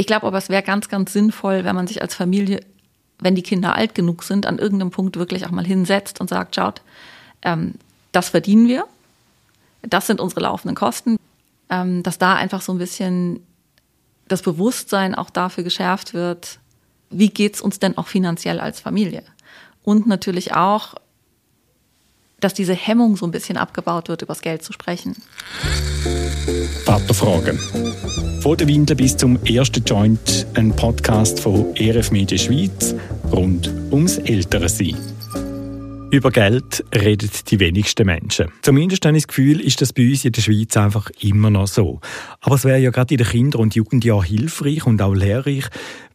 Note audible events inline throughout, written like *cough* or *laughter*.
Ich glaube aber, es wäre ganz, ganz sinnvoll, wenn man sich als Familie, wenn die Kinder alt genug sind, an irgendeinem Punkt wirklich auch mal hinsetzt und sagt, schaut, ähm, das verdienen wir, das sind unsere laufenden Kosten, ähm, dass da einfach so ein bisschen das Bewusstsein auch dafür geschärft wird, wie geht's uns denn auch finanziell als Familie? Und natürlich auch, dass diese Hemmung so ein bisschen abgebaut wird, über das Geld zu sprechen. Vaterfragen. Von der Windel bis zum ersten Joint, ein Podcast von ERF Media Schweiz rund ums ältere Sein. Über Geld reden die wenigsten Menschen. Zumindest habe ich das Gefühl, ist das bei uns in der Schweiz einfach immer noch so. Aber es wäre ja gerade in den Kinder- und Jugendjahren hilfreich und auch lehrreich,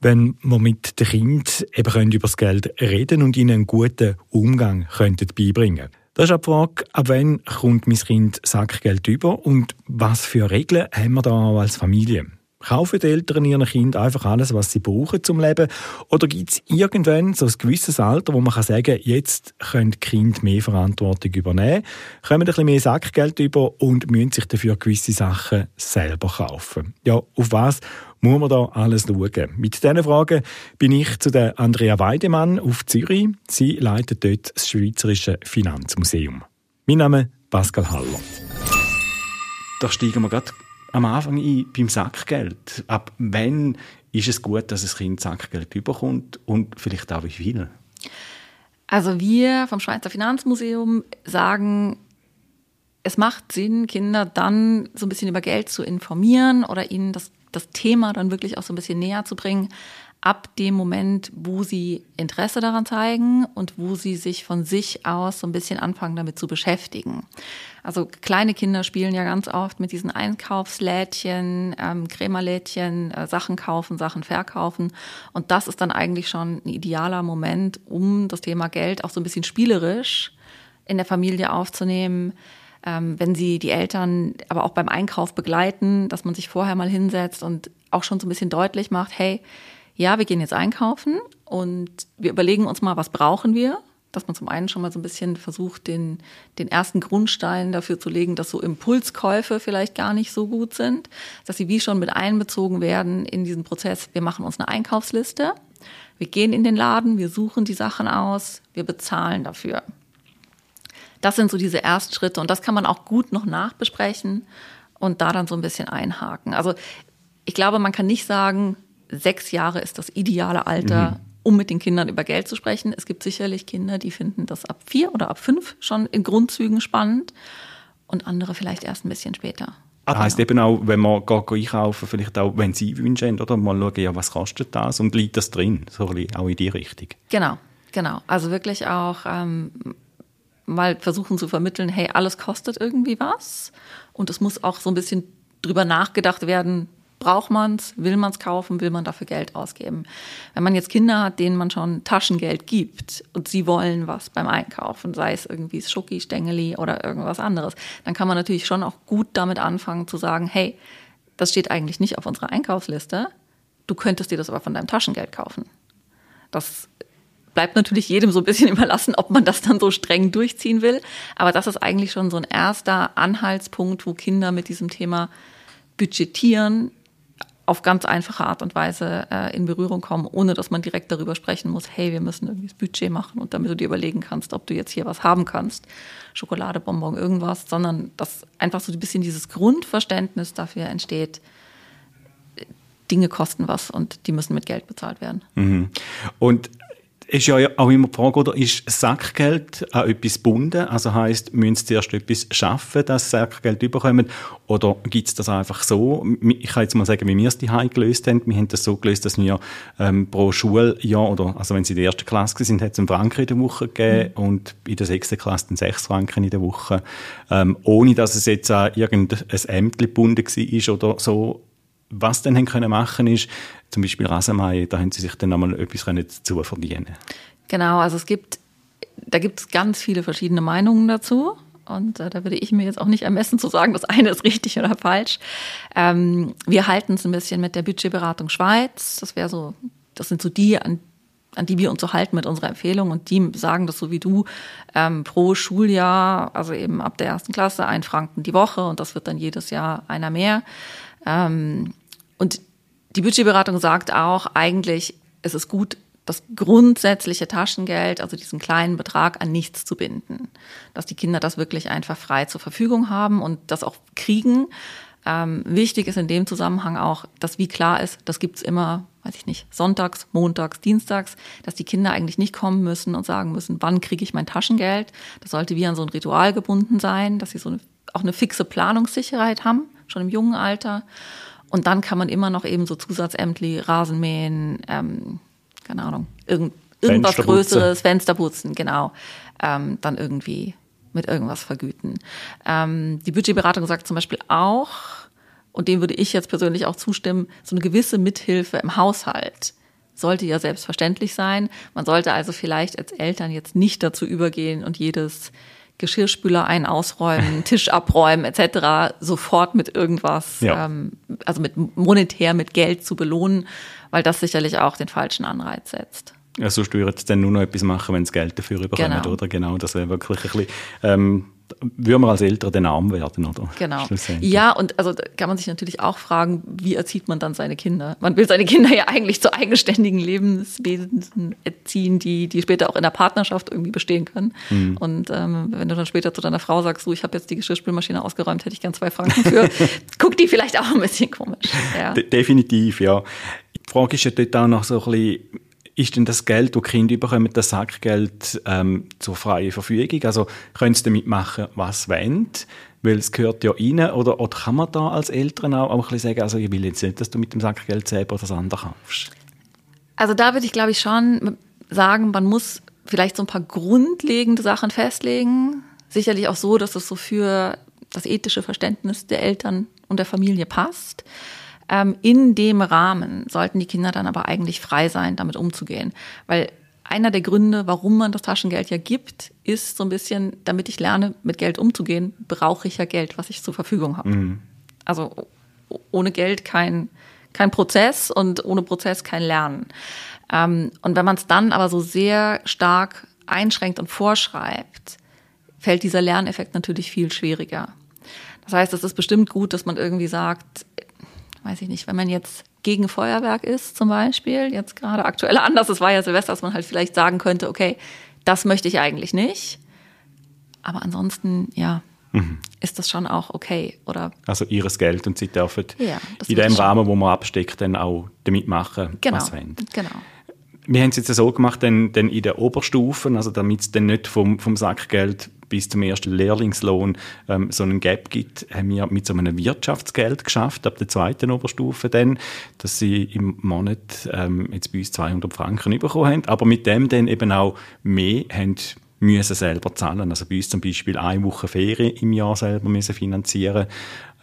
wenn wir mit den Kindern eben über das Geld reden und ihnen einen guten Umgang beibringen Das ist auch die Frage, ab wann kommt mein Kind Sackgeld über und was für Regeln haben wir da als Familie? Kaufen die Eltern ihren Kind einfach alles, was sie brauchen zum Leben? Oder gibt es irgendwann so ein gewisses Alter, wo man sagen kann, jetzt können die Kinder mehr Verantwortung übernehmen, kommen ein bisschen mehr Sackgeld über und müssen sich dafür gewisse Sachen selber kaufen? Ja, auf was muss man da alles schauen? Mit diesen Fragen bin ich zu der Andrea Weidemann auf Zürich. Sie leitet dort das Schweizerische Finanzmuseum. Mein Name ist Pascal Haller. Da steigen wir gerade am Anfang ein beim Sackgeld. Ab wann ist es gut, dass ein Kind Sackgeld überkommt und vielleicht auch wie viel? Also wir vom Schweizer Finanzmuseum sagen, es macht Sinn, Kinder dann so ein bisschen über Geld zu informieren oder ihnen das, das Thema dann wirklich auch so ein bisschen näher zu bringen, ab dem Moment, wo sie Interesse daran zeigen und wo sie sich von sich aus so ein bisschen anfangen, damit zu beschäftigen. Also kleine Kinder spielen ja ganz oft mit diesen Einkaufslädchen, ähm, Krämerlädchen, äh, Sachen kaufen, Sachen verkaufen. Und das ist dann eigentlich schon ein idealer Moment, um das Thema Geld auch so ein bisschen spielerisch in der Familie aufzunehmen. Ähm, wenn sie die Eltern aber auch beim Einkauf begleiten, dass man sich vorher mal hinsetzt und auch schon so ein bisschen deutlich macht, hey, ja, wir gehen jetzt einkaufen und wir überlegen uns mal, was brauchen wir? Dass man zum einen schon mal so ein bisschen versucht, den, den ersten Grundstein dafür zu legen, dass so Impulskäufe vielleicht gar nicht so gut sind, dass sie wie schon mit einbezogen werden in diesen Prozess. Wir machen uns eine Einkaufsliste, wir gehen in den Laden, wir suchen die Sachen aus, wir bezahlen dafür. Das sind so diese Erstschritte und das kann man auch gut noch nachbesprechen und da dann so ein bisschen einhaken. Also ich glaube, man kann nicht sagen, sechs Jahre ist das ideale Alter, mhm. um mit den Kindern über Geld zu sprechen. Es gibt sicherlich Kinder, die finden das ab vier oder ab fünf schon in Grundzügen spannend und andere vielleicht erst ein bisschen später. Das heisst eben auch, wenn man geht einkaufen, vielleicht auch, wenn sie Wünsche haben, oder mal schauen, ja, was kostet das und liegt das drin, so ein bisschen auch in die Richtung. Genau, genau. Also wirklich auch ähm, mal versuchen zu vermitteln, hey, alles kostet irgendwie was und es muss auch so ein bisschen drüber nachgedacht werden, Braucht man es? Will man es kaufen? Will man dafür Geld ausgeben? Wenn man jetzt Kinder hat, denen man schon Taschengeld gibt und sie wollen was beim Einkaufen, sei es irgendwie Schoki, Stängeli oder irgendwas anderes, dann kann man natürlich schon auch gut damit anfangen zu sagen, hey, das steht eigentlich nicht auf unserer Einkaufsliste. Du könntest dir das aber von deinem Taschengeld kaufen. Das bleibt natürlich jedem so ein bisschen *laughs* überlassen, ob man das dann so streng durchziehen will. Aber das ist eigentlich schon so ein erster Anhaltspunkt, wo Kinder mit diesem Thema Budgetieren auf ganz einfache Art und Weise äh, in Berührung kommen, ohne dass man direkt darüber sprechen muss, hey, wir müssen irgendwie das Budget machen und damit du dir überlegen kannst, ob du jetzt hier was haben kannst, Schokolade, Bonbon, irgendwas, sondern dass einfach so ein bisschen dieses Grundverständnis dafür entsteht, Dinge kosten was und die müssen mit Geld bezahlt werden. Mhm. Und ist ja auch immer die Frage, oder ist Sackgeld an etwas gebunden? Also heisst, müssen sie zuerst etwas schaffen, dass sie Sackgeld bekommen? Oder gibt es das einfach so? Ich kann jetzt mal sagen, wie wir es daheim gelöst haben. Wir haben das so gelöst, dass wir ähm, pro Schuljahr, oder also wenn sie in der ersten Klasse sind, hat es einen Franken in der Woche gegeben mhm. und in der sechsten Klasse dann sechs Franken in der Woche. Ähm, ohne dass es jetzt an irgendein Ämter gebunden war oder so was dann haben können machen ist, zum Beispiel Rasenmähen, da haben sie sich dann nochmal etwas dazu verdienen Genau, also es gibt, da gibt es ganz viele verschiedene Meinungen dazu. Und äh, da würde ich mir jetzt auch nicht ermessen zu sagen, das eine ist richtig oder falsch. Ähm, wir halten es ein bisschen mit der Budgetberatung Schweiz. Das wäre so, das sind so die, an, an die wir uns so halten mit unserer Empfehlung. Und die sagen das so wie du, ähm, pro Schuljahr, also eben ab der ersten Klasse, ein Franken die Woche. Und das wird dann jedes Jahr einer mehr. Ähm, und Die Budgetberatung sagt auch, eigentlich ist es gut, das grundsätzliche Taschengeld, also diesen kleinen Betrag, an nichts zu binden. Dass die Kinder das wirklich einfach frei zur Verfügung haben und das auch kriegen. Ähm, wichtig ist in dem Zusammenhang auch, dass wie klar ist, das gibt's immer, weiß ich nicht, sonntags, montags, dienstags, dass die Kinder eigentlich nicht kommen müssen und sagen müssen, wann kriege ich mein Taschengeld. Das sollte wie an so ein Ritual gebunden sein, dass sie so eine, auch eine fixe Planungssicherheit haben, schon im jungen Alter. Und dann kann man immer noch eben so Zusatzämtli, Rasenmähen, ähm, keine Ahnung, irgend, irgendwas Größeres, Fensterputzen, genau, ähm, dann irgendwie mit irgendwas vergüten. Ähm, die Budgetberatung sagt zum Beispiel auch, und dem würde ich jetzt persönlich auch zustimmen, so eine gewisse Mithilfe im Haushalt sollte ja selbstverständlich sein. Man sollte also vielleicht als Eltern jetzt nicht dazu übergehen und jedes Geschirrspüler ein ausräumen, *laughs* Tisch abräumen etc. sofort mit irgendwas, ja. ähm, also mit monetär, mit Geld zu belohnen, weil das sicherlich auch den falschen Anreiz setzt. Ja, so steuert dann nur noch etwas machen, wenn es Geld dafür bekommt, genau. oder? Genau, das wäre wirklich ein bisschen, ähm, würde man als Eltern den arm werden, oder? Genau. Ja, und also kann man sich natürlich auch fragen, wie erzieht man dann seine Kinder? Man will seine Kinder ja eigentlich zu eigenständigen Lebenswesen erziehen, die, die später auch in der Partnerschaft irgendwie bestehen können. Mhm. Und ähm, wenn du dann später zu deiner Frau sagst, so, ich habe jetzt die Geschirrspülmaschine ausgeräumt, hätte ich gern zwei Franken für, *laughs* guckt die vielleicht auch ein bisschen komisch. Ja. De definitiv, ja. Die Frage ist ja dort auch noch so ein bisschen, ist denn das Geld, das die Kinder bekommen, das Sackgeld ähm, zur freien Verfügung? Also können sie damit machen, was wollen? Weil es gehört ja rein. Oder, oder kann man da als Eltern auch, auch ein bisschen sagen, also ich will jetzt nicht, dass du mit dem Sackgeld selber das andere kaufst? Also da würde ich, glaube ich, schon sagen, man muss vielleicht so ein paar grundlegende Sachen festlegen. Sicherlich auch so, dass es so für das ethische Verständnis der Eltern und der Familie passt. Ähm, in dem Rahmen sollten die Kinder dann aber eigentlich frei sein, damit umzugehen. Weil einer der Gründe, warum man das Taschengeld ja gibt, ist so ein bisschen, damit ich lerne, mit Geld umzugehen, brauche ich ja Geld, was ich zur Verfügung habe. Mhm. Also ohne Geld kein, kein Prozess und ohne Prozess kein Lernen. Ähm, und wenn man es dann aber so sehr stark einschränkt und vorschreibt, fällt dieser Lerneffekt natürlich viel schwieriger. Das heißt, es ist bestimmt gut, dass man irgendwie sagt, weiß ich nicht, wenn man jetzt gegen Feuerwerk ist zum Beispiel, jetzt gerade aktuell anders, es war ja Silvester, dass man halt vielleicht sagen könnte, okay, das möchte ich eigentlich nicht. Aber ansonsten, ja, mhm. ist das schon auch okay, oder? Also ihres Geld und sie dürfen ja, in dem Rahmen, wo man absteckt, dann auch damit machen, genau, was sie wollen. Genau. Wir haben es jetzt so gemacht, denn, denn in den Oberstufen, also damit es dann nicht vom, vom Sackgeld bis zum ersten Lehrlingslohn ähm, so einen Gap gibt, haben wir mit so einem Wirtschaftsgeld geschafft, ab der zweiten Oberstufe dann, dass sie im Monat ähm, jetzt bei uns 200 Franken bekommen haben, aber mit dem dann eben auch mehr haben müssen selber zahlen. Also bei uns zum Beispiel eine Woche Ferien im Jahr selber müssen finanzieren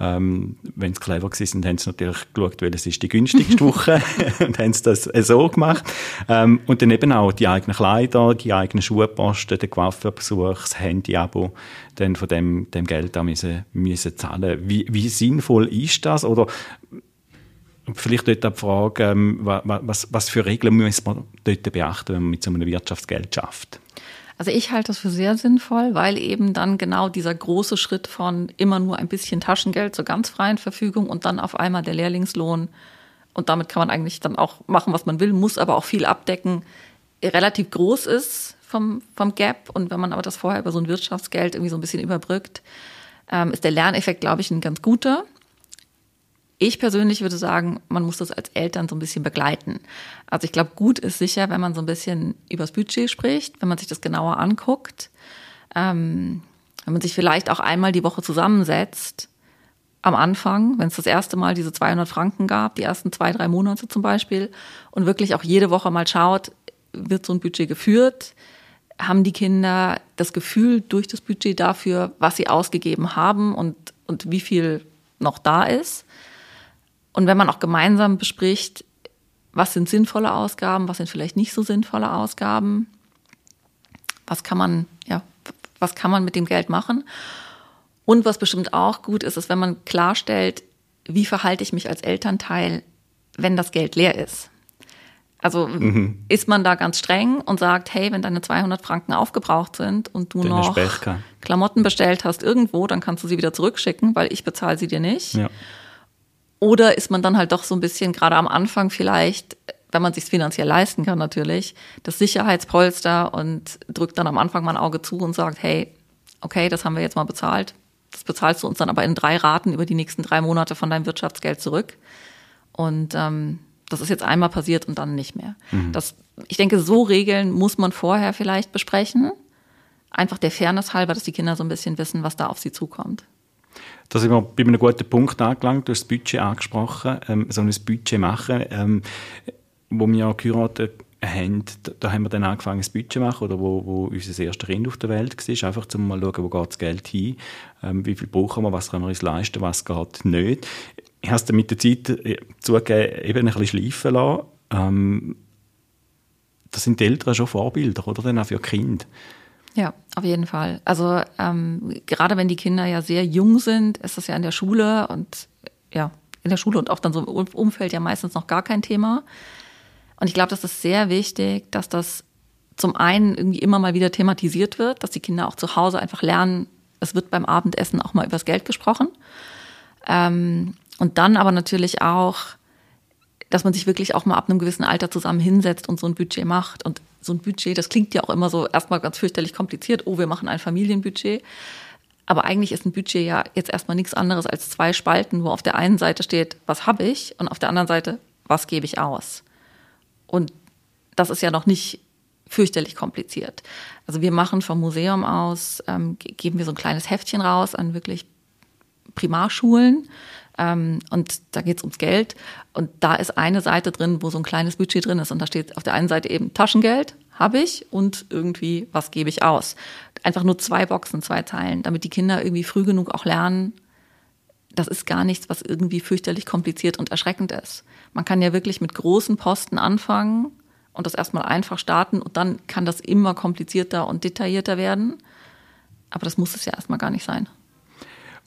ähm, Wenn sie clever sind, haben sie natürlich geschaut, welches ist die günstigste *laughs* Woche *laughs* und haben sie das so gemacht. Ähm, und dann eben auch die eigenen Kleider, die eigenen Schuhposten, den Coiffeurbesuch, das Handy-Abo, dann von dem, dem Geld da müssen, müssen zahlen. Wie, wie sinnvoll ist das? Oder Vielleicht dort die Frage, ähm, was, was für Regeln muss man dort beachten, wenn man mit so einem Wirtschaftsgeld schafft? Also ich halte das für sehr sinnvoll, weil eben dann genau dieser große Schritt von immer nur ein bisschen Taschengeld zur ganz freien Verfügung und dann auf einmal der Lehrlingslohn und damit kann man eigentlich dann auch machen, was man will, muss aber auch viel abdecken, relativ groß ist vom, vom Gap. Und wenn man aber das vorher über so ein Wirtschaftsgeld irgendwie so ein bisschen überbrückt, ähm, ist der Lerneffekt, glaube ich, ein ganz guter. Ich persönlich würde sagen, man muss das als Eltern so ein bisschen begleiten. Also ich glaube, gut ist sicher, wenn man so ein bisschen übers Budget spricht, wenn man sich das genauer anguckt, ähm, wenn man sich vielleicht auch einmal die Woche zusammensetzt, am Anfang, wenn es das erste Mal diese 200 Franken gab, die ersten zwei, drei Monate zum Beispiel, und wirklich auch jede Woche mal schaut, wird so ein Budget geführt, haben die Kinder das Gefühl durch das Budget dafür, was sie ausgegeben haben und, und wie viel noch da ist. Und wenn man auch gemeinsam bespricht, was sind sinnvolle Ausgaben, was sind vielleicht nicht so sinnvolle Ausgaben, was kann man, ja, was kann man mit dem Geld machen? Und was bestimmt auch gut ist, ist, wenn man klarstellt, wie verhalte ich mich als Elternteil, wenn das Geld leer ist. Also mhm. ist man da ganz streng und sagt, hey, wenn deine 200 Franken aufgebraucht sind und du Deine noch Klamotten bestellt hast irgendwo, dann kannst du sie wieder zurückschicken, weil ich bezahle sie dir nicht. Ja. Oder ist man dann halt doch so ein bisschen, gerade am Anfang vielleicht, wenn man sich finanziell leisten kann natürlich, das Sicherheitspolster und drückt dann am Anfang mal ein Auge zu und sagt, hey, okay, das haben wir jetzt mal bezahlt. Das bezahlst du uns dann aber in drei Raten über die nächsten drei Monate von deinem Wirtschaftsgeld zurück. Und ähm, das ist jetzt einmal passiert und dann nicht mehr. Mhm. Das, ich denke, so Regeln muss man vorher vielleicht besprechen. Einfach der Fairness halber, dass die Kinder so ein bisschen wissen, was da auf sie zukommt. Da sind wir bei einem guten Punkt angelangt. Du hast das Budget angesprochen. Ähm, so ein Budget machen, ähm, wo wir geheiratet haben, da haben wir dann angefangen, ein Budget zu machen, oder wo, wo unser erster Kind auf der Welt war. Einfach zum mal schauen, wo geht das Geld hin, ähm, wie viel brauchen wir, was können wir uns leisten, was geht nicht. Ich habe es dann mit der Zeit äh, zugegeben, eben ein bisschen schleifen lassen. Ähm, das sind die Eltern schon Vorbilder, oder? Dann auch für Kinder. Ja, auf jeden Fall. Also ähm, gerade wenn die Kinder ja sehr jung sind, ist das ja in der Schule und ja, in der Schule und auch dann so im Umfeld ja meistens noch gar kein Thema. Und ich glaube, das ist sehr wichtig, dass das zum einen irgendwie immer mal wieder thematisiert wird, dass die Kinder auch zu Hause einfach lernen, es wird beim Abendessen auch mal übers Geld gesprochen. Ähm, und dann aber natürlich auch, dass man sich wirklich auch mal ab einem gewissen Alter zusammen hinsetzt und so ein Budget macht. Und so ein Budget, das klingt ja auch immer so erstmal ganz fürchterlich kompliziert. Oh, wir machen ein Familienbudget. Aber eigentlich ist ein Budget ja jetzt erstmal nichts anderes als zwei Spalten, wo auf der einen Seite steht, was habe ich und auf der anderen Seite, was gebe ich aus. Und das ist ja noch nicht fürchterlich kompliziert. Also wir machen vom Museum aus, ähm, geben wir so ein kleines Heftchen raus an wirklich Primarschulen. Ähm, und da geht es ums Geld. Und da ist eine Seite drin, wo so ein kleines Budget drin ist. Und da steht auf der einen Seite eben Taschengeld habe ich und irgendwie, was gebe ich aus. Einfach nur zwei Boxen, zwei Zeilen, damit die Kinder irgendwie früh genug auch lernen, das ist gar nichts, was irgendwie fürchterlich kompliziert und erschreckend ist. Man kann ja wirklich mit großen Posten anfangen und das erstmal einfach starten und dann kann das immer komplizierter und detaillierter werden. Aber das muss es ja erstmal gar nicht sein.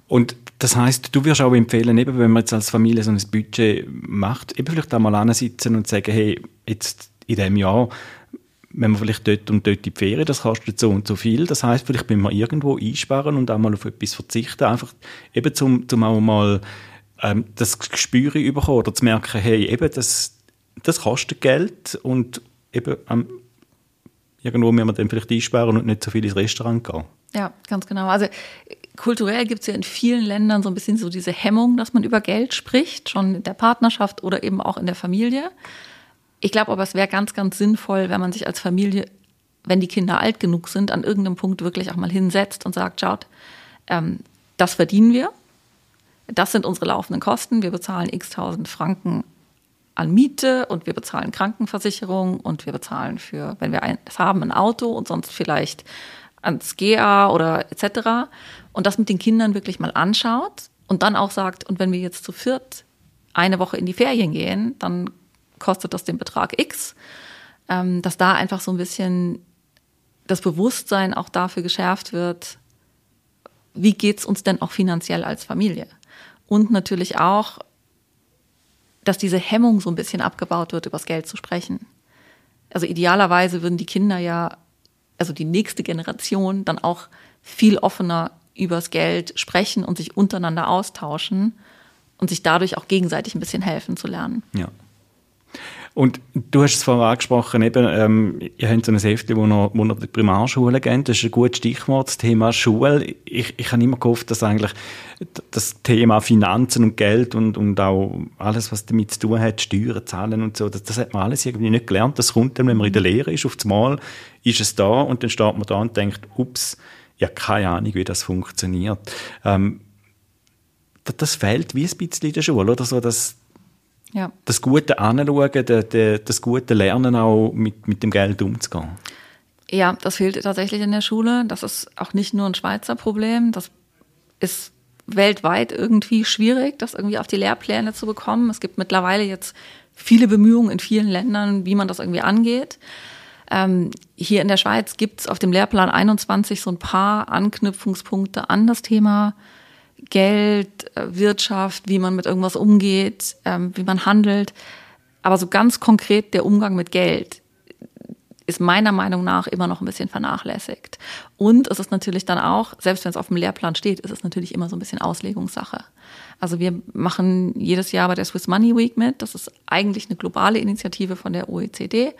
Und das heißt, du wirst auch empfehlen, eben wenn man jetzt als Familie so ein Budget macht, eben vielleicht einmal ansitzen und sagen, hey, jetzt in diesem Jahr, wenn wir vielleicht dort und dort in die Ferien, das kostet so und so viel. Das heißt, vielleicht müssen wir irgendwo einsparen und auch mal auf etwas verzichten, einfach eben zum, zum auch mal ähm, das Gespür bekommen oder zu merken, hey, eben, das, das kostet Geld und eben ähm, irgendwo müssen wir dann vielleicht einsparen und nicht so viel ins Restaurant gehen. Ja, ganz genau. Also kulturell gibt es ja in vielen Ländern so ein bisschen so diese Hemmung, dass man über Geld spricht, schon in der Partnerschaft oder eben auch in der Familie. Ich glaube aber, es wäre ganz, ganz sinnvoll, wenn man sich als Familie, wenn die Kinder alt genug sind, an irgendeinem Punkt wirklich auch mal hinsetzt und sagt, schaut, ähm, das verdienen wir, das sind unsere laufenden Kosten, wir bezahlen x tausend Franken an Miete und wir bezahlen Krankenversicherung und wir bezahlen für, wenn wir eins haben, ein Auto und sonst vielleicht ans GA oder etc. Und das mit den Kindern wirklich mal anschaut und dann auch sagt, und wenn wir jetzt zu viert eine Woche in die Ferien gehen, dann kostet das den Betrag X, ähm, dass da einfach so ein bisschen das Bewusstsein auch dafür geschärft wird, wie geht's uns denn auch finanziell als Familie? Und natürlich auch, dass diese Hemmung so ein bisschen abgebaut wird, über das Geld zu sprechen. Also idealerweise würden die Kinder ja also die nächste Generation dann auch viel offener übers Geld sprechen und sich untereinander austauschen und sich dadurch auch gegenseitig ein bisschen helfen zu lernen. Ja. Und du hast es vorhin angesprochen, eben, ähm, ihr habt so ein Heft, wo noch, wo noch die Primarschule geht. Das ist ein gutes Stichwort, das Thema Schule. Ich, ich habe immer gehofft, dass eigentlich das Thema Finanzen und Geld und, und auch alles, was damit zu tun hat, Steuern, Zahlen und so, das, das hat man alles irgendwie nicht gelernt. Das kommt dann, wenn man in der Lehre ist, auf das Mal ist es da und dann steht man da und denkt, ups, ja, keine Ahnung, wie das funktioniert. Ähm, das, das fehlt wie ein bisschen in der Schule, oder so, dass ja. Das gute Anschauen, das gute Lernen auch mit, mit dem Geld umzugehen. Ja, das fehlt tatsächlich in der Schule. Das ist auch nicht nur ein Schweizer Problem. Das ist weltweit irgendwie schwierig, das irgendwie auf die Lehrpläne zu bekommen. Es gibt mittlerweile jetzt viele Bemühungen in vielen Ländern, wie man das irgendwie angeht. Ähm, hier in der Schweiz gibt es auf dem Lehrplan 21 so ein paar Anknüpfungspunkte an das Thema Geld, äh, Wirtschaft, wie man mit irgendwas umgeht, ähm, wie man handelt. Aber so ganz konkret der Umgang mit Geld ist meiner Meinung nach immer noch ein bisschen vernachlässigt. Und es ist natürlich dann auch, selbst wenn es auf dem Lehrplan steht, ist es natürlich immer so ein bisschen Auslegungssache. Also wir machen jedes Jahr bei der Swiss Money Week mit. Das ist eigentlich eine globale Initiative von der OECD.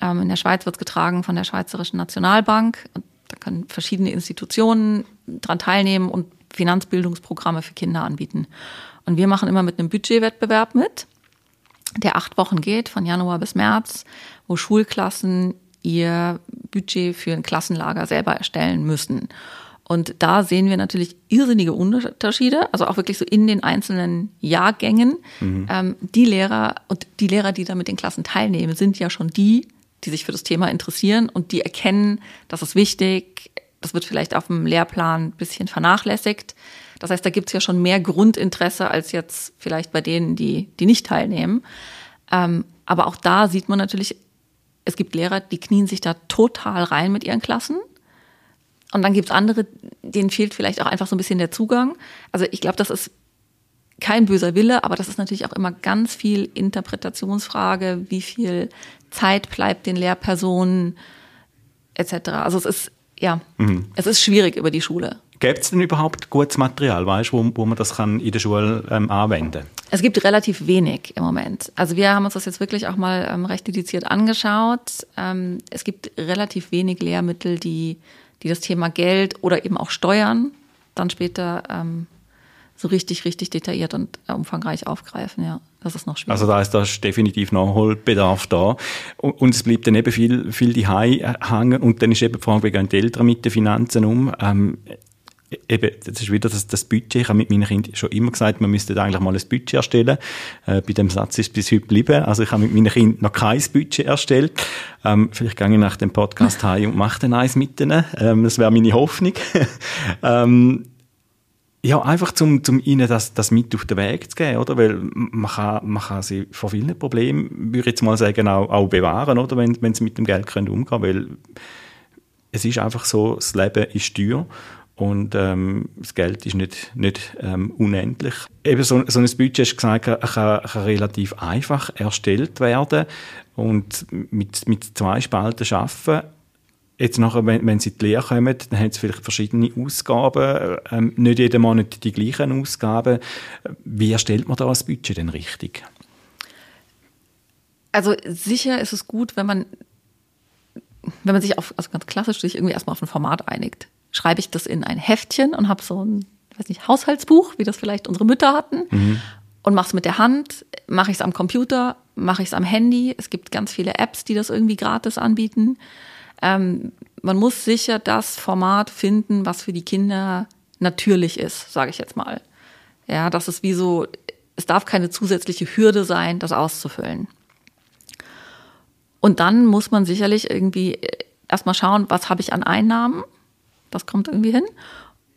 Ähm, in der Schweiz wird es getragen von der Schweizerischen Nationalbank. Da können verschiedene Institutionen dran teilnehmen und Finanzbildungsprogramme für Kinder anbieten. Und wir machen immer mit einem Budgetwettbewerb mit, der acht Wochen geht, von Januar bis März, wo Schulklassen ihr Budget für ein Klassenlager selber erstellen müssen. Und da sehen wir natürlich irrsinnige Unterschiede, also auch wirklich so in den einzelnen Jahrgängen. Mhm. Ähm, die Lehrer und die Lehrer, die da mit den Klassen teilnehmen, sind ja schon die, die sich für das Thema interessieren und die erkennen, das ist wichtig, das wird vielleicht auf dem Lehrplan ein bisschen vernachlässigt. Das heißt, da gibt es ja schon mehr Grundinteresse als jetzt vielleicht bei denen, die, die nicht teilnehmen. Ähm, aber auch da sieht man natürlich, es gibt Lehrer, die knien sich da total rein mit ihren Klassen. Und dann gibt es andere, denen fehlt vielleicht auch einfach so ein bisschen der Zugang. Also ich glaube, das ist kein böser Wille, aber das ist natürlich auch immer ganz viel Interpretationsfrage, wie viel Zeit bleibt den Lehrpersonen etc. Also es ist ja, mhm. es ist schwierig über die Schule. Gibt es denn überhaupt gutes Material, weißt, wo, wo man das kann in der Schule ähm, anwenden Es gibt relativ wenig im Moment. Also wir haben uns das jetzt wirklich auch mal ähm, recht dediziert angeschaut. Ähm, es gibt relativ wenig Lehrmittel, die, die das Thema Geld oder eben auch Steuern dann später ähm, so richtig, richtig detailliert und umfangreich aufgreifen, ja. Das ist noch schwierig. Also da ist, da ist definitiv Nachholbedarf da. Und, es bleibt dann eben viel, viel die hängen. Und dann ist eben die Frage, wie gehen die Eltern mit den Finanzen um? Ähm, eben, das ist wieder das, das Budget. Ich habe mit meinen Kindern schon immer gesagt, man müsste eigentlich mal ein Budget erstellen. Äh, bei dem Satz ist es bis heute geblieben. Also ich habe mit meinen Kindern noch kein Budget erstellt. Ähm, vielleicht gehe ich nach dem Podcast heim und mache dann eins mit ihnen. Ähm, das wäre meine Hoffnung. *laughs* ähm, ja, einfach zum, zum ihnen das, das mit auf den Weg zu geben, oder? Weil man kann, man kann sie vor vielen Problemen, würde ich jetzt mal sagen, auch, auch bewahren, oder? Wenn, wenn sie mit dem Geld können umgehen weil es ist einfach so, das Leben ist teuer und ähm, das Geld ist nicht, nicht ähm, unendlich. Eben so, so ein Budget, hast du gesagt, kann, kann relativ einfach erstellt werden und mit, mit zwei Spalten arbeiten Jetzt nachher, wenn, wenn sie in die Lehre kommen, dann haben sie vielleicht verschiedene Ausgaben, ähm, nicht jeden Monat die gleichen Ausgaben. Wie erstellt man da das Budget denn richtig? Also sicher ist es gut, wenn man, wenn man sich auf, also ganz klassisch sich irgendwie erstmal auf ein Format einigt. Schreibe ich das in ein Heftchen und habe so ein, weiß nicht, Haushaltsbuch, wie das vielleicht unsere Mütter hatten, mhm. und mache es mit der Hand, mache ich es am Computer, mache ich es am Handy. Es gibt ganz viele Apps, die das irgendwie gratis anbieten. Ähm, man muss sicher das Format finden, was für die Kinder natürlich ist, sage ich jetzt mal. Ja, das ist wie so, es darf keine zusätzliche Hürde sein, das auszufüllen. Und dann muss man sicherlich irgendwie äh, erstmal schauen, was habe ich an Einnahmen? Das kommt irgendwie hin.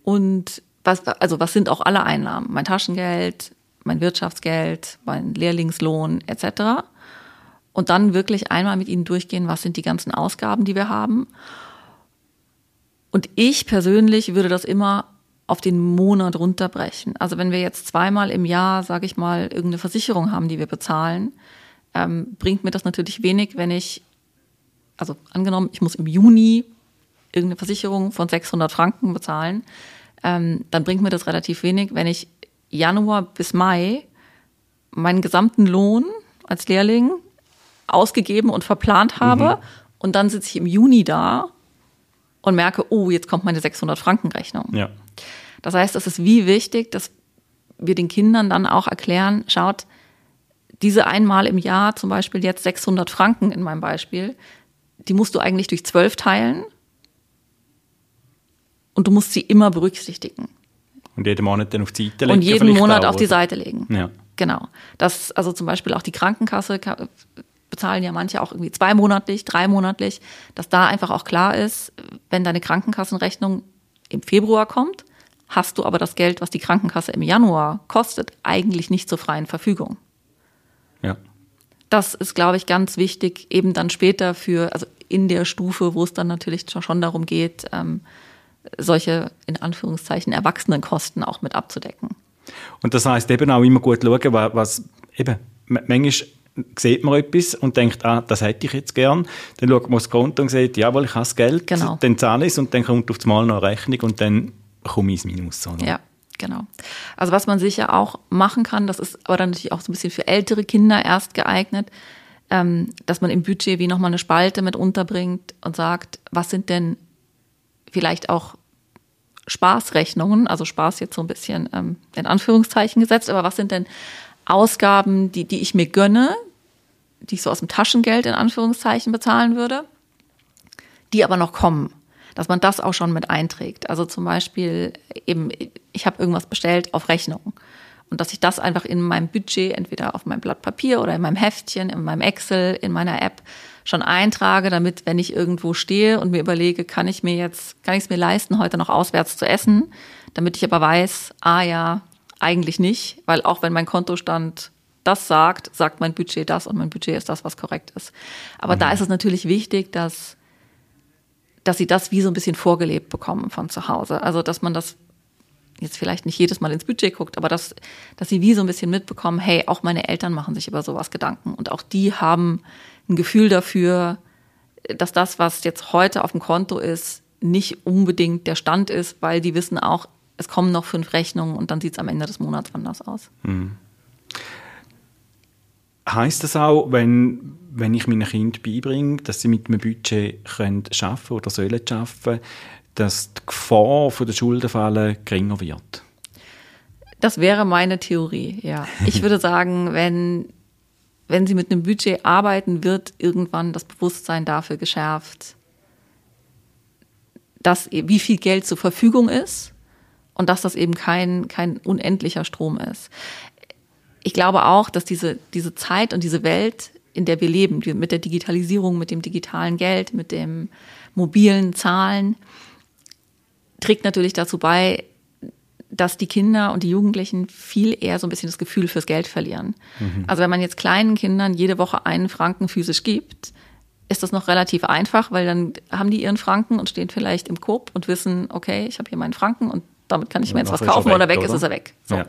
Und was, also was sind auch alle Einnahmen? Mein Taschengeld, mein Wirtschaftsgeld, mein Lehrlingslohn etc und dann wirklich einmal mit ihnen durchgehen, was sind die ganzen Ausgaben, die wir haben. Und ich persönlich würde das immer auf den Monat runterbrechen. Also wenn wir jetzt zweimal im Jahr, sage ich mal, irgendeine Versicherung haben, die wir bezahlen, ähm, bringt mir das natürlich wenig, wenn ich, also angenommen, ich muss im Juni irgendeine Versicherung von 600 Franken bezahlen, ähm, dann bringt mir das relativ wenig, wenn ich Januar bis Mai meinen gesamten Lohn als Lehrling ausgegeben und verplant habe. Mhm. Und dann sitze ich im Juni da und merke, oh, jetzt kommt meine 600 Franken Rechnung. Ja. Das heißt, es ist wie wichtig, dass wir den Kindern dann auch erklären, schaut, diese einmal im Jahr, zum Beispiel jetzt 600 Franken in meinem Beispiel, die musst du eigentlich durch zwölf teilen und du musst sie immer berücksichtigen. Und jeden Monat dann auf die Seite legen. Und jeden Monat auf die Seite legen. Ja. Genau. Das, also zum Beispiel auch die Krankenkasse bezahlen ja manche auch irgendwie zweimonatlich, dreimonatlich, dass da einfach auch klar ist, wenn deine Krankenkassenrechnung im Februar kommt, hast du aber das Geld, was die Krankenkasse im Januar kostet, eigentlich nicht zur freien Verfügung. Ja. Das ist, glaube ich, ganz wichtig, eben dann später für, also in der Stufe, wo es dann natürlich schon darum geht, ähm, solche in Anführungszeichen Erwachsenenkosten auch mit abzudecken. Und das heißt eben auch immer gut schauen, was eben manchmal sieht man etwas und denkt, ah, das hätte ich jetzt gern. Dann schaut man aufs Konto und sagt, jawohl, ich habe das Geld, Genau. dann zahle ich es und dann kommt auf einmal noch eine Rechnung und dann komme ich ins Minus. Oder? Ja, genau. Also was man sicher auch machen kann, das ist aber dann natürlich auch so ein bisschen für ältere Kinder erst geeignet, ähm, dass man im Budget wie nochmal eine Spalte mit unterbringt und sagt, was sind denn vielleicht auch Spaßrechnungen, also Spaß jetzt so ein bisschen ähm, in Anführungszeichen gesetzt, aber was sind denn Ausgaben, die, die ich mir gönne, die ich so aus dem Taschengeld in Anführungszeichen bezahlen würde, die aber noch kommen, dass man das auch schon mit einträgt. Also zum Beispiel eben, ich habe irgendwas bestellt auf Rechnung und dass ich das einfach in meinem Budget, entweder auf meinem Blatt Papier oder in meinem Heftchen, in meinem Excel, in meiner App schon eintrage, damit, wenn ich irgendwo stehe und mir überlege, kann ich mir jetzt, kann ich es mir leisten, heute noch auswärts zu essen, damit ich aber weiß, ah ja, eigentlich nicht, weil auch wenn mein Kontostand das sagt, sagt mein Budget das und mein Budget ist das, was korrekt ist. Aber mhm. da ist es natürlich wichtig, dass, dass sie das wie so ein bisschen vorgelebt bekommen von zu Hause. Also, dass man das jetzt vielleicht nicht jedes Mal ins Budget guckt, aber dass, dass sie wie so ein bisschen mitbekommen, hey, auch meine Eltern machen sich über sowas Gedanken und auch die haben ein Gefühl dafür, dass das, was jetzt heute auf dem Konto ist, nicht unbedingt der Stand ist, weil die wissen auch, es kommen noch fünf Rechnungen und dann sieht es am Ende des Monats anders aus. Mhm. Heißt das auch, wenn, wenn ich meinen Kind beibringe, dass sie mit einem Budget können arbeiten oder sollen arbeiten, dass die Gefahr von der Schuldenfalle geringer wird? Das wäre meine Theorie, ja. Ich würde *laughs* sagen, wenn wenn sie mit einem Budget arbeiten, wird irgendwann das Bewusstsein dafür geschärft, dass wie viel Geld zur Verfügung ist und dass das eben kein, kein unendlicher Strom ist. Ich glaube auch, dass diese, diese Zeit und diese Welt, in der wir leben, mit der Digitalisierung, mit dem digitalen Geld, mit dem mobilen Zahlen, trägt natürlich dazu bei, dass die Kinder und die Jugendlichen viel eher so ein bisschen das Gefühl fürs Geld verlieren. Mhm. Also wenn man jetzt kleinen Kindern jede Woche einen Franken physisch gibt, ist das noch relativ einfach, weil dann haben die ihren Franken und stehen vielleicht im Coop und wissen, okay, ich habe hier meinen Franken und damit kann ich mir jetzt was kaufen weg, oder weg oder? ist, ist er weg. So. Ja.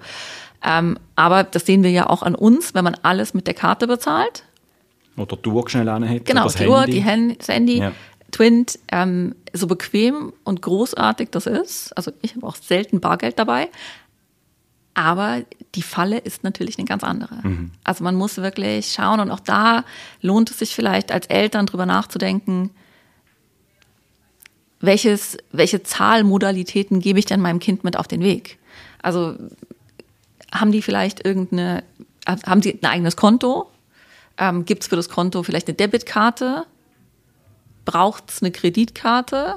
Ähm, aber das sehen wir ja auch an uns, wenn man alles mit der Karte bezahlt. Oder die Uhr schnell anhält. Genau, die Uhr, die Hand, das Handy. Ja. Twint, ähm, so bequem und großartig das ist, also ich habe auch selten Bargeld dabei, aber die Falle ist natürlich eine ganz andere. Mhm. Also man muss wirklich schauen und auch da lohnt es sich vielleicht als Eltern drüber nachzudenken, welches, welche Zahlmodalitäten gebe ich denn meinem Kind mit auf den Weg? Also haben die vielleicht irgendeine, haben sie ein eigenes Konto? Ähm, Gibt es für das Konto vielleicht eine Debitkarte? braucht es eine Kreditkarte.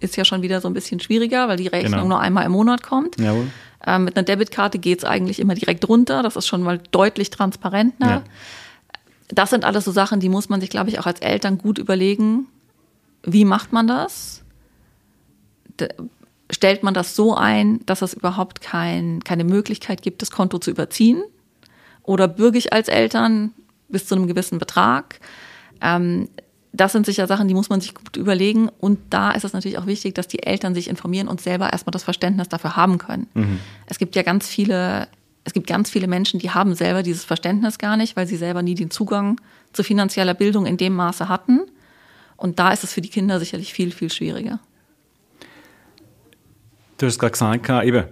Ist ja schon wieder so ein bisschen schwieriger, weil die Rechnung genau. nur einmal im Monat kommt. Jawohl. Ähm, mit einer Debitkarte geht es eigentlich immer direkt runter. Das ist schon mal deutlich transparenter. Ja. Das sind alles so Sachen, die muss man sich, glaube ich, auch als Eltern gut überlegen. Wie macht man das? Stellt man das so ein, dass es überhaupt kein, keine Möglichkeit gibt, das Konto zu überziehen? Oder bürge ich als Eltern bis zu einem gewissen Betrag? Ähm, das sind sicher Sachen, die muss man sich gut überlegen. Und da ist es natürlich auch wichtig, dass die Eltern sich informieren und selber erstmal das Verständnis dafür haben können. Mhm. Es gibt ja ganz viele, es gibt ganz viele Menschen, die haben selber dieses Verständnis gar nicht, weil sie selber nie den Zugang zu finanzieller Bildung in dem Maße hatten. Und da ist es für die Kinder sicherlich viel, viel schwieriger. Du hast gerade gesagt, eben,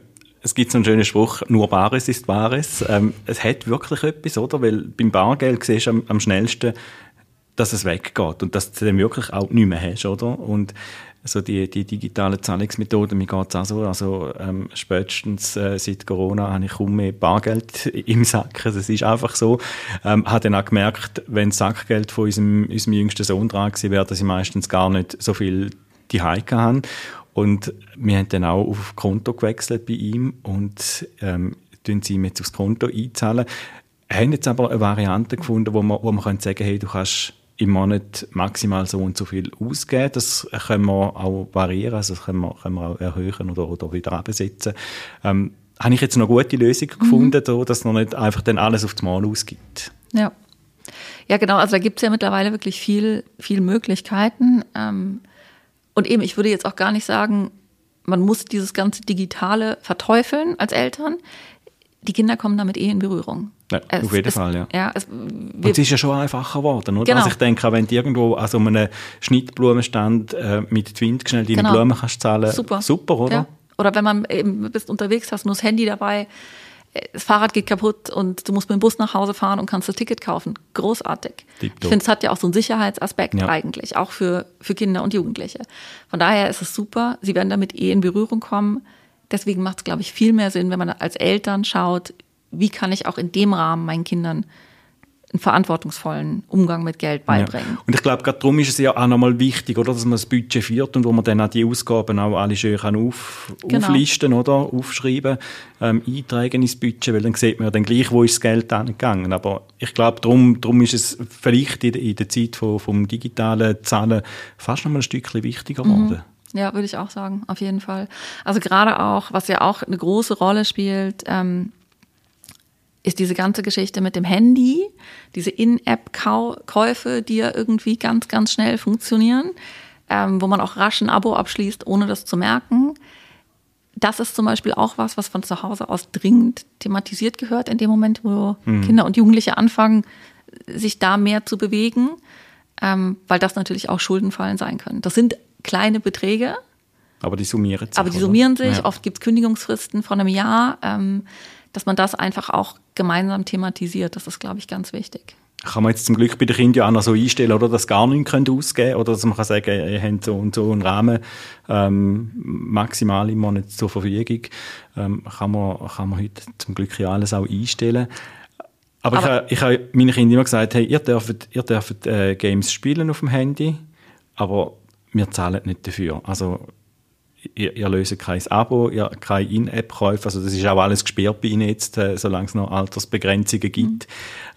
es gibt so einen schönen Spruch, nur Bares ist Bares. Ähm, es hat wirklich etwas, oder? Weil beim Bargeld siehst du am, am schnellsten, dass es weggeht und dass du dann wirklich auch nicht mehr hast, oder? Und also die, die digitalen Zahlungsmethoden, mir geht es auch so, also ähm, spätestens äh, seit Corona habe ich kaum mehr Bargeld *laughs* im Sack, das ist einfach so. Ähm, habe dann auch gemerkt, wenn das Sackgeld von unserem, unserem jüngsten Sohn dran gewesen wäre, dass ich meistens gar nicht so viel die Heike haben. Und wir haben dann auch auf Konto gewechselt bei ihm und ähm, tun sie ihm jetzt aufs Konto einzahlen. Haben jetzt aber eine Variante gefunden, wo man, wo man sagen kann, hey, du kannst im Monat maximal so und so viel ausgeben. Das können wir auch variieren, also das können wir, können wir auch erhöhen oder, oder wieder absetzen. Ähm, habe ich jetzt noch gute Lösungen mhm. gefunden, mhm. dass man nicht einfach dann alles auf das Mal ausgibt. Ja. Ja, genau. Also da gibt es ja mittlerweile wirklich viel, viel Möglichkeiten. Ähm, und eben, ich würde jetzt auch gar nicht sagen, man muss dieses ganze Digitale verteufeln als Eltern. Die Kinder kommen damit eh in Berührung. Ja, Es auf jeden ist- Fall, ja. ja es, Und es ist ja schon einfacher geworden, oder? Genau. Also ich denke, wenn du irgendwo an so einem Schnittblumenstand äh, mit Twint schnell deine Genau. Blumen kannst zahlen, super. super, oder? Ja. Oder wenn man eben bist unterwegs, hast nur das Handy dabei, äh, das Fahrrad geht kaputt und du musst mit dem Bus nach Hause fahren und kannst das Ticket kaufen. Großartig. Tipptopp. Ich finde, es hat ja auch so einen Sicherheitsaspekt Ja. eigentlich, auch für, für Kinder und Jugendliche. Von daher ist es super. Sie werden damit eh in Berührung kommen. Deswegen macht es, glaube ich, viel mehr Sinn, wenn man als Eltern schaut, wie kann ich auch in dem Rahmen meinen Kindern einen verantwortungsvollen Umgang mit Geld beibringen. Ja. Und ich glaube, gerade darum ist es ja auch nochmal wichtig, oder, dass man das Budget führt und wo man dann auch die Ausgaben auch alle schön kann auf, Genau. auflisten oder aufschreiben, ähm, eintragen ins Budget, weil dann sieht man ja dann gleich, wo ist das Geld angegangen. Aber ich glaube, darum, darum ist es vielleicht in, der- in der Zeit vom, vom digitalen Zahlen fast noch mal ein Stückchen wichtiger geworden. Ja, würde ich auch sagen, auf jeden Fall. Also gerade auch, was ja auch eine große Rolle spielt, ähm, ist diese ganze Geschichte mit dem Handy, diese In-App-Käufe, die ja irgendwie ganz, ganz schnell funktionieren, ähm, wo man auch rasch ein Abo abschließt, ohne das zu merken. Das ist zum Beispiel auch was, was von zu Hause aus dringend thematisiert gehört, in dem Moment, wo Kinder und Jugendliche anfangen, sich da mehr zu bewegen, ähm, weil das natürlich auch Schuldenfallen sein können. Das sind kleine Beträge, Aber die summieren sich. aber die summieren sich. Ja. Oft gibt es Kündigungsfristen von einem Jahr, ähm, dass man das einfach auch gemeinsam thematisiert. Das ist, glaube ich, ganz wichtig. Kann man jetzt zum Glück bei den Kindern ja auch noch so einstellen, oder, dass gar nichts könnt ausgeben oder dass man kann sagen, ihr habt so und so einen Rahmen ähm, maximal im Monat zur Verfügung. Ähm, kann, man, kann man heute zum Glück ja alles auch einstellen. Aber, Aber- ich, habe, ich habe meinen Kindern immer gesagt, hey, ihr dürft, ihr dürft äh, Games spielen auf dem Handy, aber wir zahlen nicht dafür. Also ihr, ihr löst kein Abo, ihr keine In-App-Käufe. Also das ist auch alles gesperrt bei Ihnen jetzt, äh, solange es noch Altersbegrenzungen gibt.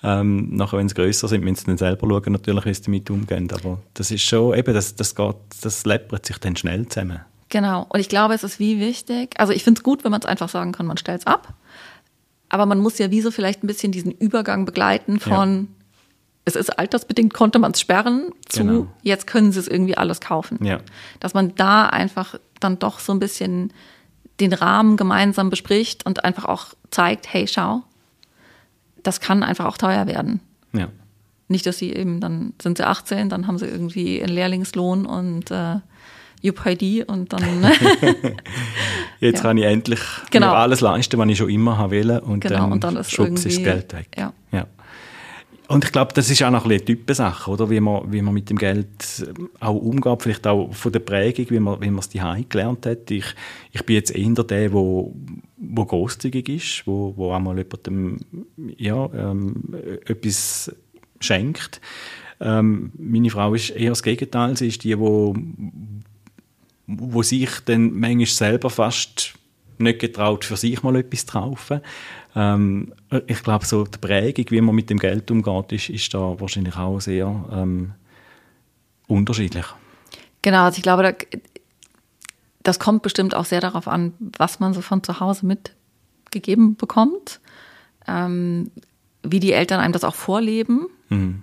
Ähm, nachher, wenn sie grösser sind, müssen sie dann selber schauen, natürlich, wie sie damit umgehen. Aber das ist schon, eben, das, das geht, das läppert sich dann schnell zusammen. Genau. Und ich glaube, es ist wie wichtig. Also ich finde es gut, wenn man es einfach sagen kann, man stellt es ab. Aber man muss ja wie so vielleicht ein bisschen diesen Übergang begleiten von, es ist altersbedingt, konnte man es sperren, zu Genau. jetzt können sie es irgendwie alles kaufen. Ja. Dass man da einfach dann doch so ein bisschen den Rahmen gemeinsam bespricht und einfach auch zeigt, hey, schau, das kann einfach auch teuer werden. Ja. Nicht, dass sie eben, dann sind sie 18, dann haben sie irgendwie einen Lehrlingslohn und äh, UPID und dann *laughs* Jetzt Ja. kann ich endlich Genau. alles leisten, was ich schon immer habe wollen. Und genau dann, und dann ist das Geld weg. Ja. Ja. Und ich glaube, das ist auch noch ein bisschen Typensache, oder? Wie man, wie man mit dem Geld ähm, auch umgeht, vielleicht auch von der Prägung, wie man, wie man es daheim gelernt hat. Ich, ich bin jetzt eher der, wo, wo großzügig ist, wo, wo auch mal jemandem, ja, ähm, etwas schenkt. Ähm, meine Frau ist eher das Gegenteil. Sie ist die, wo, wo sich dann manchmal selber fast nicht getraut, für sich mal etwas zu kaufen. Ähm, ich glaube, so die Prägung, wie man mit dem Geld umgeht, ist, ist da wahrscheinlich auch sehr ähm, unterschiedlich. Genau, also ich glaube, da, das kommt bestimmt auch sehr darauf an, was man so von zu Hause mitgegeben bekommt, ähm, wie die Eltern einem das auch vorleben.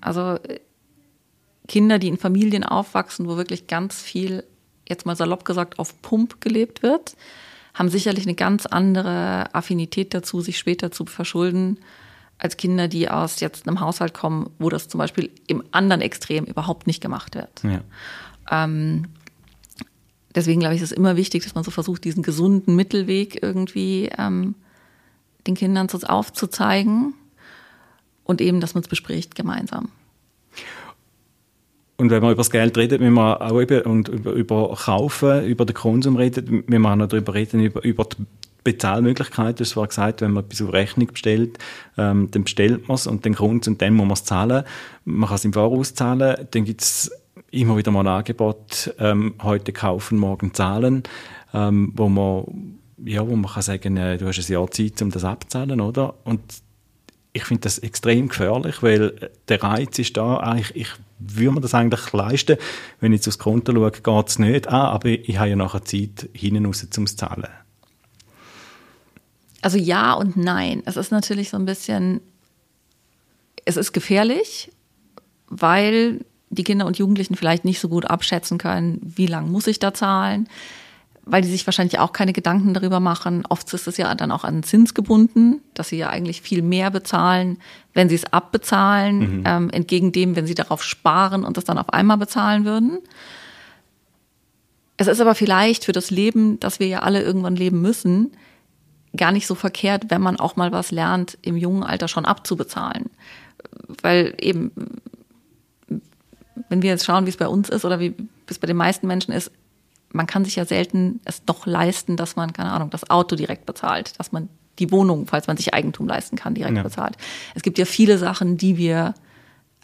Also äh, Kinder, die in Familien aufwachsen, wo wirklich ganz viel, jetzt mal salopp gesagt, auf Pump gelebt wird, haben sicherlich eine ganz andere Affinität dazu, sich später zu verschulden, als Kinder, die aus jetzt einem Haushalt kommen, wo das zum Beispiel im anderen Extrem überhaupt nicht gemacht wird. Ja. Ähm, deswegen glaube ich, ist es immer wichtig, dass man so versucht, diesen gesunden Mittelweg irgendwie ähm, den Kindern so aufzuzeigen und eben, dass man es bespricht gemeinsam. Und wenn man über das Geld redet, wenn man auch eben und über, über Kaufen, über den Konsum redet, wenn man auch noch darüber reden, über, über die Bezahlmöglichkeiten. Es war gesagt, wenn man etwas auf Rechnung bestellt, ähm, dann bestellt man es und kommt es und dann muss man es zahlen. Man kann es im Voraus zahlen. Dann gibt es immer wieder mal ein Angebot, ähm, heute kaufen, morgen zahlen, ähm, wo man ja, wo man kann sagen, äh, du hast ein Jahr Zeit, um das abzuzahlen, oder? Und ich finde das extrem gefährlich, weil der Reiz ist da, eigentlich, ich würde mir das eigentlich leisten, wenn ich jetzt aufs Konto schaue, geht es nicht an, aber ich habe ja nachher Zeit hinten raus zum Zahlen. Also ja und nein. Es ist natürlich so ein bisschen, es ist gefährlich, weil die Kinder und Jugendlichen vielleicht nicht so gut abschätzen können, wie lange muss ich da zahlen, weil die sich wahrscheinlich auch keine Gedanken darüber machen. Oft ist es ja dann auch an Zins gebunden, dass sie ja eigentlich viel mehr bezahlen, wenn sie es abbezahlen, mhm. ähm, entgegen dem, wenn sie darauf sparen und das dann auf einmal bezahlen würden. Es ist aber vielleicht für das Leben, das wir ja alle irgendwann leben müssen, gar nicht so verkehrt, wenn man auch mal was lernt, im jungen Alter schon abzubezahlen. Weil eben, wenn wir jetzt schauen, wie es bei uns ist oder wie es bei den meisten Menschen ist, man kann sich ja selten es doch leisten, dass man, keine Ahnung, das Auto direkt bezahlt, dass man die Wohnung, falls man sich Eigentum leisten kann, direkt ja. bezahlt. Es gibt ja viele Sachen, die wir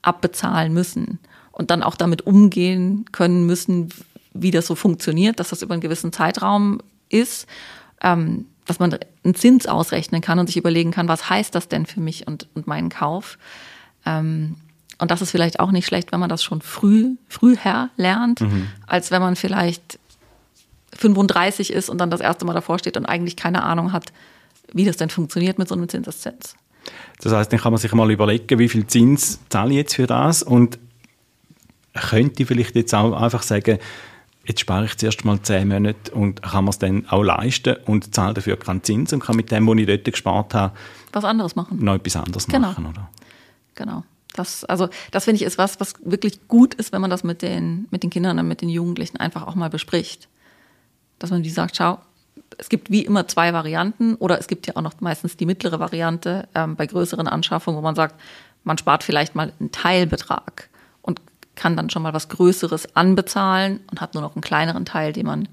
abbezahlen müssen und dann auch damit umgehen können müssen, wie das so funktioniert, dass das über einen gewissen Zeitraum ist, ähm, dass man einen Zins ausrechnen kann und sich überlegen kann, was heißt das denn für mich und, und meinen Kauf. Ähm, und das ist vielleicht auch nicht schlecht, wenn man das schon früh, früher lernt, mhm. als wenn man vielleicht 35 ist und dann das erste Mal davor steht und eigentlich keine Ahnung hat, wie das denn funktioniert mit so einem Zinseszins. Das heißt, dann kann man sich mal überlegen, wie viel Zins zahle ich jetzt für das und könnte vielleicht jetzt auch einfach sagen, jetzt spare ich zuerst mal 10 Monate und kann man es dann auch leisten und zahle dafür keinen Zins und kann mit dem, was ich dort gespart habe, was anderes machen. Noch etwas anderes genau. machen, oder? Genau. Das, also, das finde ich ist was, was wirklich gut ist, wenn man das mit den, mit den Kindern und mit den Jugendlichen einfach auch mal bespricht dass man die sagt, schau, es gibt wie immer zwei Varianten oder es gibt ja auch noch meistens die mittlere Variante ähm, bei größeren Anschaffungen, wo man sagt, man spart vielleicht mal einen Teilbetrag und kann dann schon mal was Größeres anbezahlen und hat nur noch einen kleineren Teil, den man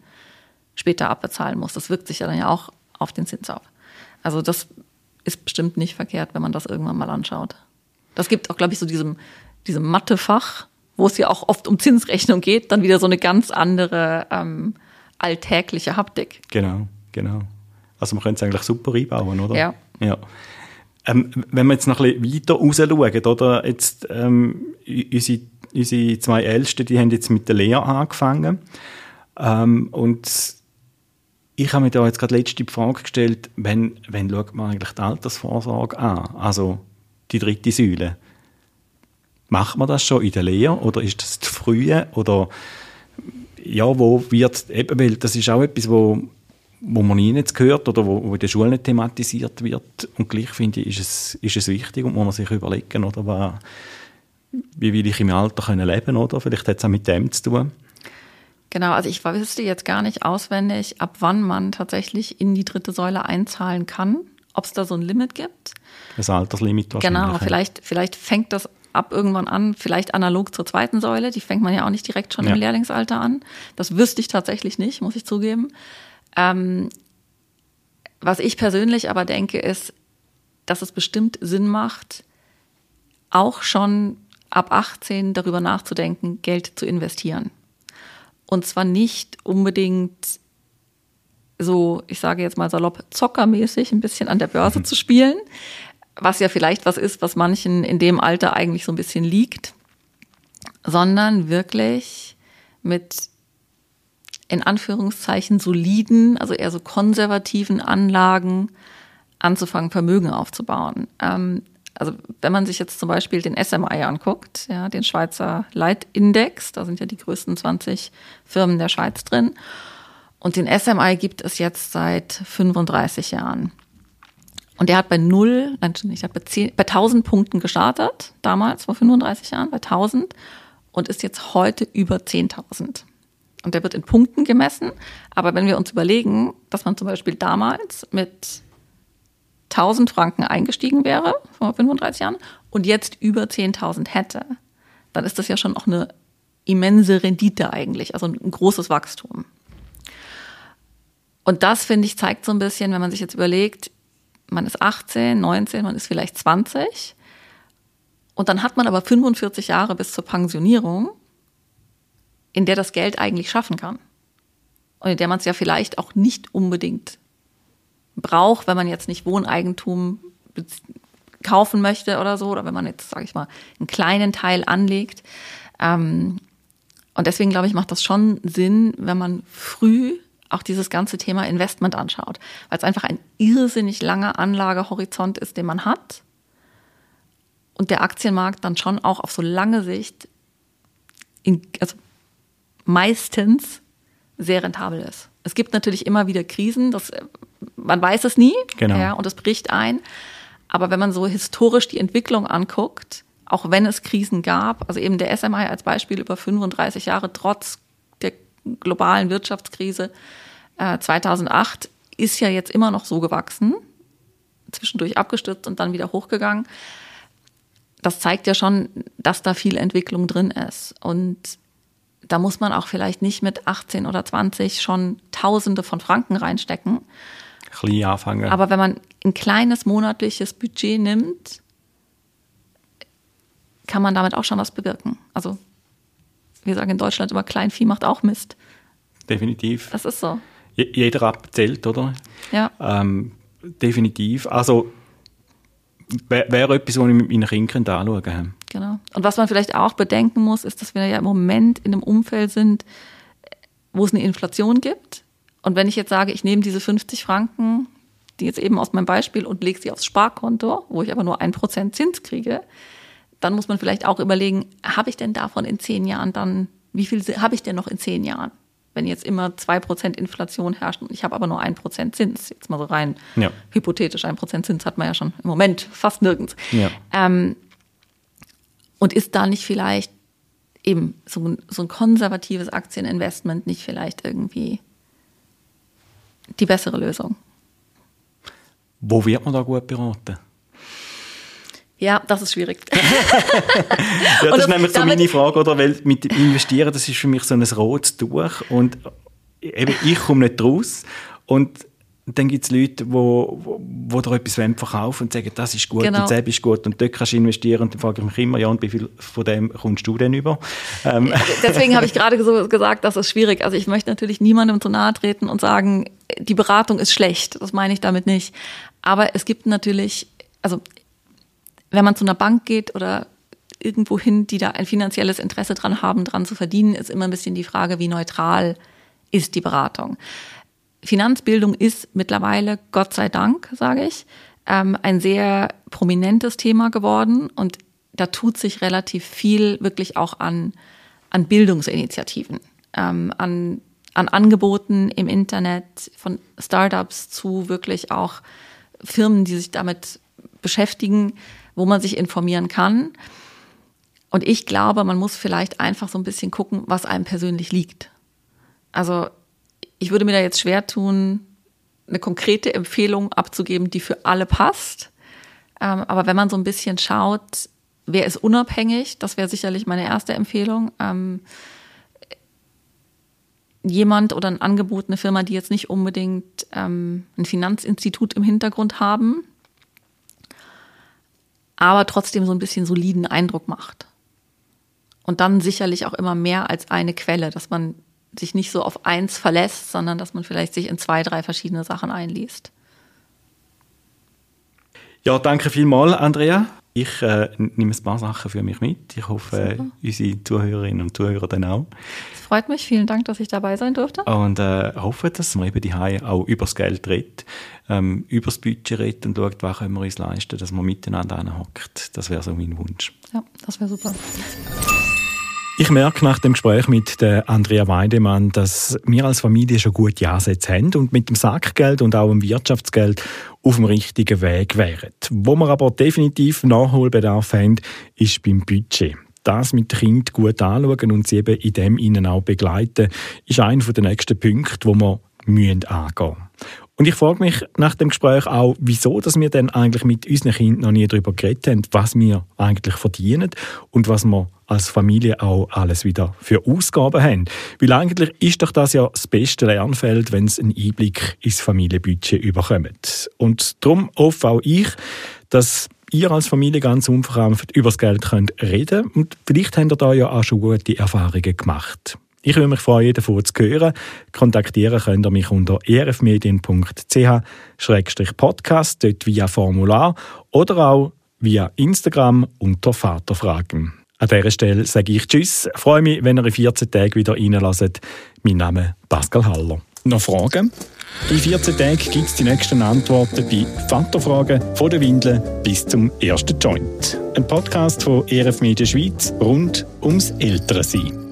später abbezahlen muss. Das wirkt sich ja dann ja auch auf den Zins auf. Also das ist bestimmt nicht verkehrt, wenn man das irgendwann mal anschaut. Das gibt auch, glaube ich, so diesem, diesem Mathefach, wo es ja auch oft um Zinsrechnung geht, dann wieder so eine ganz andere ähm, alltägliche Haptik. Genau, genau. Also man könnte es eigentlich super einbauen, oder? Ja. ja. Ähm, wenn wir jetzt noch ein bisschen weiter raus schauen, oder? Jetzt, ähm, unsere, unsere zwei Ältesten, die haben jetzt mit der Lehre angefangen. Ähm, und ich habe mir da jetzt gerade letzte Frage gestellt, wenn, wenn schaut man eigentlich die Altersvorsorge an? Also die dritte Säule. Macht man das schon in der Lehre oder ist das zu früh? Oder ja, wo wird, eben, weil das ist auch etwas, wo, wo man nie jetzt gehört oder wo, wo in der Schule nicht thematisiert wird. Und gleich finde ich, ist es, ist es wichtig und muss man sich überlegen, oder, was, wie will ich im Alter können leben, oder? Vielleicht hat es auch mit dem zu tun. Genau, also ich wüsste jetzt gar nicht auswendig, ab wann man tatsächlich in die dritte Säule einzahlen kann, ob es da so ein Limit gibt. Das Alterslimit wahrscheinlich. Genau, vielleicht, vielleicht fängt das ab irgendwann an, vielleicht analog zur zweiten Säule. Die fängt man ja auch nicht direkt schon ja. im Lehrlingsalter an. Das wüsste ich tatsächlich nicht, muss ich zugeben. Ähm, was ich persönlich aber denke, ist, dass es bestimmt Sinn macht, auch schon ab 18 darüber nachzudenken, Geld zu investieren. Und zwar nicht unbedingt so, ich sage jetzt mal salopp, zockermäßig ein bisschen an der Börse mhm. zu spielen, was ja vielleicht was ist, was manchen in dem Alter eigentlich so ein bisschen liegt, sondern wirklich mit in Anführungszeichen soliden, also eher so konservativen Anlagen anzufangen, Vermögen aufzubauen. Ähm, also wenn man sich jetzt zum Beispiel den SMI anguckt, ja, den Schweizer Leitindex, da sind ja die größten 20 Firmen der Schweiz drin. Und den SMI gibt es jetzt seit 35 Jahren. Und der hat bei null, nein, nicht, hat bei, 10, bei 1000 Punkten gestartet, damals, vor 35 Jahren, bei 1000 und ist jetzt heute über 10.000. Und der wird in Punkten gemessen. Aber wenn wir uns überlegen, dass man zum Beispiel damals mit 1000 Franken eingestiegen wäre, vor 35 Jahren, und jetzt über 10.000 hätte, dann ist das ja schon auch eine immense Rendite eigentlich, also ein großes Wachstum. Und das, finde ich, zeigt so ein bisschen, wenn man sich jetzt überlegt, man ist 18, 19, man ist vielleicht 20. Und dann hat man aber 45 Jahre bis zur Pensionierung, in der das Geld eigentlich schaffen kann. Und in der man es ja vielleicht auch nicht unbedingt braucht, wenn man jetzt nicht Wohneigentum kaufen möchte oder so, oder wenn man jetzt, sage ich mal, einen kleinen Teil anlegt. Ähm, und deswegen glaube ich, macht das schon Sinn, wenn man früh auch dieses ganze Thema Investment anschaut, weil es einfach ein irrsinnig langer Anlagehorizont ist, den man hat und der Aktienmarkt dann schon auch auf so lange Sicht in, also meistens sehr rentabel ist. Es gibt natürlich immer wieder Krisen, das, man weiß es nie Genau. ja, und es bricht ein. Aber wenn man so historisch die Entwicklung anguckt, auch wenn es Krisen gab, also eben der SMI als Beispiel über 35 Jahre trotz globalen Wirtschaftskrise äh, 2008 ist ja jetzt immer noch so gewachsen, zwischendurch abgestürzt und dann wieder hochgegangen. Das zeigt ja schon, dass da viel Entwicklung drin ist. Und da muss man auch vielleicht nicht mit 18 oder 20 schon Tausende von Franken reinstecken. Klein anfangen. Aber wenn man ein kleines monatliches Budget nimmt, kann man damit auch schon was bewirken. Also wir sagen in Deutschland immer, Kleinvieh macht auch Mist. Definitiv. Das ist so. Je- Jeder abzählt, oder? Ja. Ähm, definitiv. Also wäre wär etwas, was ich mit meinen Kindern anschauen könnte. Genau. Und was man vielleicht auch bedenken muss, ist, dass wir ja im Moment in einem Umfeld sind, wo es eine Inflation gibt. Und wenn ich jetzt sage, ich nehme diese 50 Franken, die jetzt eben aus meinem Beispiel und lege sie aufs Sparkonto, wo ich aber nur ein Prozent Zins kriege, dann muss man vielleicht auch überlegen, habe ich denn davon in zehn Jahren dann, wie viel habe ich denn noch in zehn Jahren? Wenn jetzt immer zwei Prozent Inflation herrscht und ich habe aber nur ein Prozent Zins, jetzt mal so rein Ja. hypothetisch, ein Prozent Zins hat man ja schon im Moment fast nirgends. Ja. Ähm, und ist da nicht vielleicht eben so ein, so ein konservatives Aktieninvestment nicht vielleicht irgendwie die bessere Lösung? Wo wird man da gut beraten? Ja, das ist schwierig. *laughs* Ja, das *laughs* ist nämlich so meine Frage, oder? Weil mit Investieren, das ist für mich so ein rotes Tuch und eben, ich komme nicht raus und dann gibt es Leute, die wo, wo, wo da etwas verkaufen und sagen, das ist gut Genau. und das ist gut und dort kannst du investieren und dann frage ich mich immer, ja und wie viel von dem kommst du denn über? Ähm, Deswegen habe ich gerade so gesagt, das ist schwierig. Also ich möchte natürlich niemandem zu nahe treten und sagen, die Beratung ist schlecht. Das meine ich damit nicht. Aber es gibt natürlich, also wenn man zu einer Bank geht oder irgendwo hin, die da ein finanzielles Interesse dran haben, dran zu verdienen, ist immer ein bisschen die Frage, wie neutral ist die Beratung. Finanzbildung ist mittlerweile, Gott sei Dank, sage ich, ähm, ein sehr prominentes Thema geworden und da tut sich relativ viel wirklich auch an, an Bildungsinitiativen, ähm, an, an Angeboten im Internet von Startups zu wirklich auch Firmen, die sich damit beschäftigen, wo man sich informieren kann. Und ich glaube, man muss vielleicht einfach so ein bisschen gucken, was einem persönlich liegt. Also ich würde mir da jetzt schwer tun, eine konkrete Empfehlung abzugeben, die für alle passt. Ähm, aber wenn man so ein bisschen schaut, wer ist unabhängig, das wäre sicherlich meine erste Empfehlung. Ähm, jemand oder ein Angebot, eine Firma, die jetzt nicht unbedingt ähm, ein Finanzinstitut im Hintergrund haben, aber trotzdem so ein bisschen soliden Eindruck macht. Und dann sicherlich auch immer mehr als eine Quelle, dass man sich nicht so auf eins verlässt, sondern dass man vielleicht sich in zwei, drei verschiedene Sachen einliest. ja, danke vielmals, Andrea. Ich äh, nehme ein paar Sachen für mich mit. Ich hoffe, äh, unsere Zuhörerinnen und Zuhörer dann auch. Es freut mich. Vielen Dank, dass ich dabei sein durfte. Und äh, hoffe, dass man eben die auch über das Geld redet, ähm, über das Budget redet und schaut, was können wir uns leisten, dass man miteinander anhockt. Das wäre so mein Wunsch. Ja, das wäre super. Ich merke nach dem Gespräch mit der Andrea Weidemann, dass wir als Familie schon gute Ansätze haben und mit dem Sackgeld und auch dem Wirtschaftsgeld auf dem richtigen Weg wären. Wo wir aber definitiv Nachholbedarf haben, ist beim Budget. Das mit Kindern gut anschauen und sie eben in dem ihnen auch begleiten, ist einer der nächsten Punkte, wo wir müssen angehen und ich frage mich nach dem Gespräch auch, wieso dass wir denn eigentlich mit unseren Kindern noch nie darüber geredet haben, was wir eigentlich verdienen und was wir als Familie auch alles wieder für Ausgaben haben. Weil eigentlich ist doch das ja das beste Lernfeld, wenn es einen Einblick ins Familienbudget überkommt. Und darum hoffe auch ich, dass ihr als Familie ganz unverkrampft über das Geld könnt reden und vielleicht habt ihr da ja auch schon gute Erfahrungen gemacht. Ich würde mich freuen, davon zu hören. Kontaktieren könnt ihr mich unter erfmedien.ch-podcast, dort via Formular oder auch via Instagram unter Vaterfragen. An dieser Stelle sage ich Tschüss, freue mich, wenn ihr in 14 Tagen wieder reinlasst. Mein Name ist Pascal Haller. Noch Fragen? In 14 Tagen gibt es die nächsten Antworten bei Vaterfragen von der Windel bis zum ersten Joint. Ein Podcast von ERF Media Schweiz rund ums Ältere sein.